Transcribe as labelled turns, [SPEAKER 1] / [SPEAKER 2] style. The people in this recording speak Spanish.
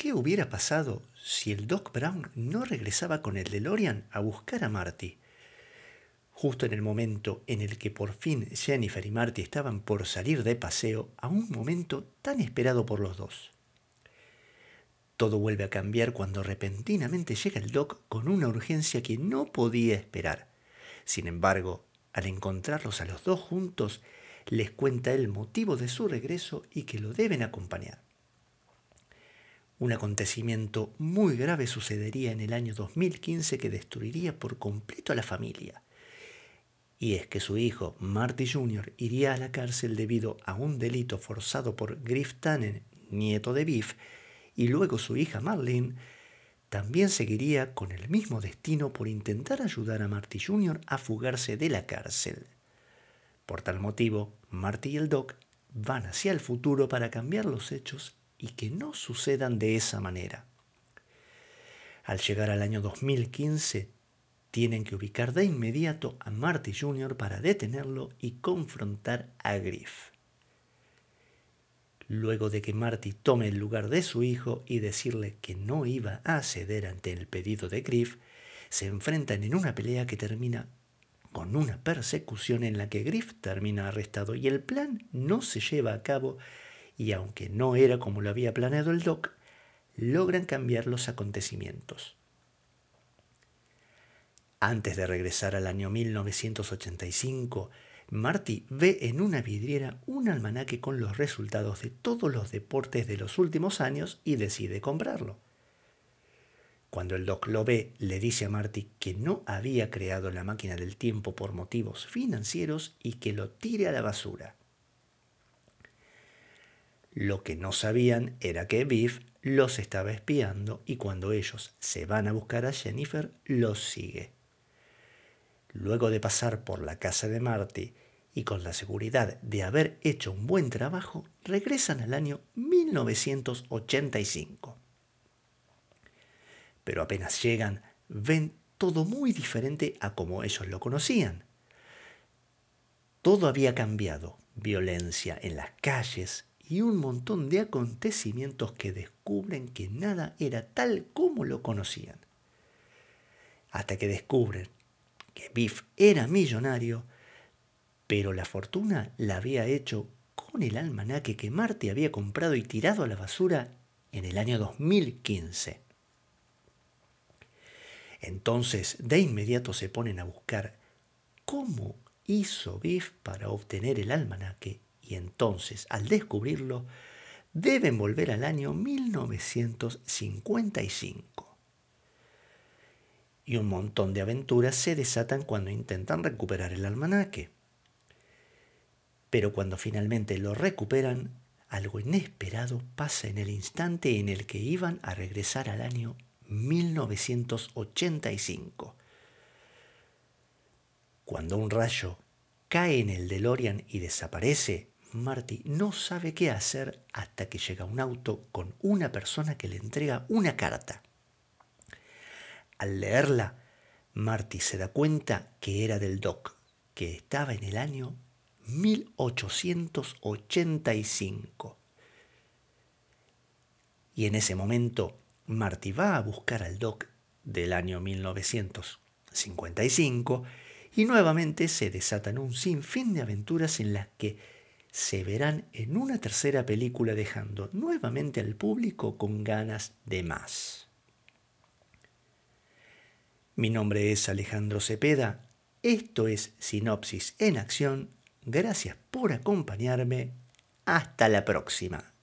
[SPEAKER 1] ¿Qué hubiera pasado si el Doc Brown no regresaba con el DeLorean a buscar a Marty? Justo en el momento en el que por fin Jennifer y Marty estaban por salir de paseo, a un momento tan esperado por los dos. Todo vuelve a cambiar cuando repentinamente llega el Doc con una urgencia que no podía esperar. Sin embargo, al encontrarlos a los dos juntos, les cuenta el motivo de su regreso y que lo deben acompañar. Un acontecimiento muy grave sucedería en el año 2015 que destruiría por completo a la familia. Y es que su hijo, Marty Jr., iría a la cárcel debido a un delito forzado por Griff Tannen, nieto de Biff, y luego su hija Marlene también seguiría con el mismo destino por intentar ayudar a Marty Jr. a fugarse de la cárcel. Por tal motivo, Marty y el Doc van hacia el futuro para cambiar los hechos y que no sucedan de esa manera. Al llegar al año 2015, tienen que ubicar de inmediato a Marty Jr. para detenerlo y confrontar a Griff luego de que Marty tome el lugar de su hijo y decirle que no iba a ceder ante el pedido de Griff, se enfrentan en una pelea que termina con una persecución en la que Griff termina arrestado y el plan no se lleva a cabo y aunque no era como lo había planeado el Doc, logran cambiar los acontecimientos. Antes de regresar al año 1985, Marty ve en una vidriera un almanaque con los resultados de todos los deportes de los últimos años y decide comprarlo. Cuando el doc lo ve, le dice a Marty que no había creado la máquina del tiempo por motivos financieros y que lo tire a la basura. Lo que no sabían era que Biff los estaba espiando y cuando ellos se van a buscar a Jennifer, los sigue. Luego de pasar por la casa de Marty y con la seguridad de haber hecho un buen trabajo, regresan al año 1985. Pero apenas llegan, ven todo muy diferente a como ellos lo conocían. Todo había cambiado, violencia en las calles y un montón de acontecimientos que descubren que nada era tal como lo conocían. Hasta que descubren que Biff era millonario, pero la fortuna la había hecho con el almanaque que Marte había comprado y tirado a la basura en el año 2015. Entonces, de inmediato se ponen a buscar cómo hizo Biff para obtener el almanaque y entonces, al descubrirlo, deben volver al año 1955 y un montón de aventuras se desatan cuando intentan recuperar el almanaque. Pero cuando finalmente lo recuperan, algo inesperado pasa en el instante en el que iban a regresar al año 1985. Cuando un rayo cae en el DeLorean y desaparece, Marty no sabe qué hacer hasta que llega un auto con una persona que le entrega una carta. Al leerla, Marty se da cuenta que era del Doc, que estaba en el año 1885. Y en ese momento, Marty va a buscar al Doc del año 1955 y nuevamente se desatan un sinfín de aventuras en las que se verán en una tercera película dejando nuevamente al público con ganas de más. Mi nombre es Alejandro Cepeda. Esto es Sinopsis en Acción. Gracias por acompañarme. Hasta la próxima.